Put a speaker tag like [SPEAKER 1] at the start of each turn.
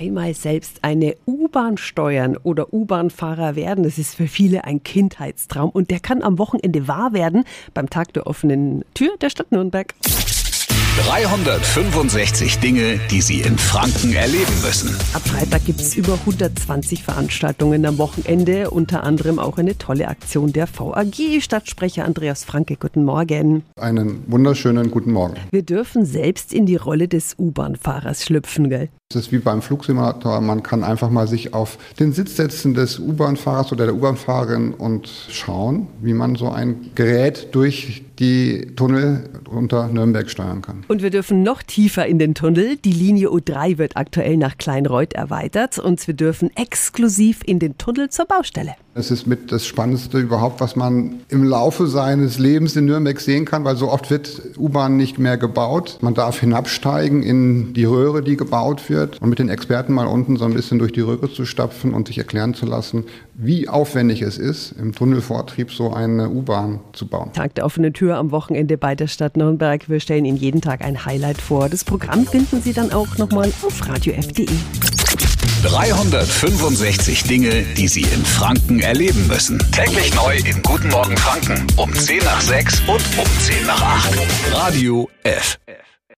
[SPEAKER 1] einmal selbst eine U-Bahn steuern oder U-Bahn-Fahrer werden. Das ist für viele ein Kindheitstraum und der kann am Wochenende wahr werden beim Tag der offenen Tür der Stadt Nürnberg.
[SPEAKER 2] 365 Dinge, die Sie in Franken erleben müssen.
[SPEAKER 1] Ab Freitag gibt es über 120 Veranstaltungen am Wochenende, unter anderem auch eine tolle Aktion der VAG. Stadtsprecher Andreas Franke, guten Morgen.
[SPEAKER 3] Einen wunderschönen guten Morgen.
[SPEAKER 1] Wir dürfen selbst in die Rolle des U-Bahn-Fahrers schlüpfen, gell?
[SPEAKER 3] Es ist wie beim Flugsimulator, man kann einfach mal sich auf den Sitz setzen des U-Bahn-Fahrers oder der U-Bahn-Fahrerin und schauen, wie man so ein Gerät durch die Tunnel unter Nürnberg steuern kann.
[SPEAKER 1] Und wir dürfen noch tiefer in den Tunnel. Die Linie U3 wird aktuell nach Kleinreuth erweitert und wir dürfen exklusiv in den Tunnel zur Baustelle.
[SPEAKER 3] Es ist mit das Spannendste überhaupt, was man im Laufe seines Lebens in Nürnberg sehen kann, weil so oft wird U-Bahn nicht mehr gebaut. Man darf hinabsteigen in die Röhre, die gebaut wird und mit den Experten mal unten so ein bisschen durch die Röhre zu stapfen und sich erklären zu lassen, wie aufwendig es ist, im Tunnelvortrieb so eine U-Bahn zu bauen.
[SPEAKER 1] Tag der offenen Tür am Wochenende bei der Stadt Nürnberg. Wir stellen Ihnen jeden Tag ein Highlight vor. Das Programm finden Sie dann auch nochmal auf radiof.de.
[SPEAKER 2] 365 Dinge, die Sie in Franken erleben müssen. Täglich neu in Guten Morgen Franken um 10 nach 6 und um 10 nach 8. Radio F.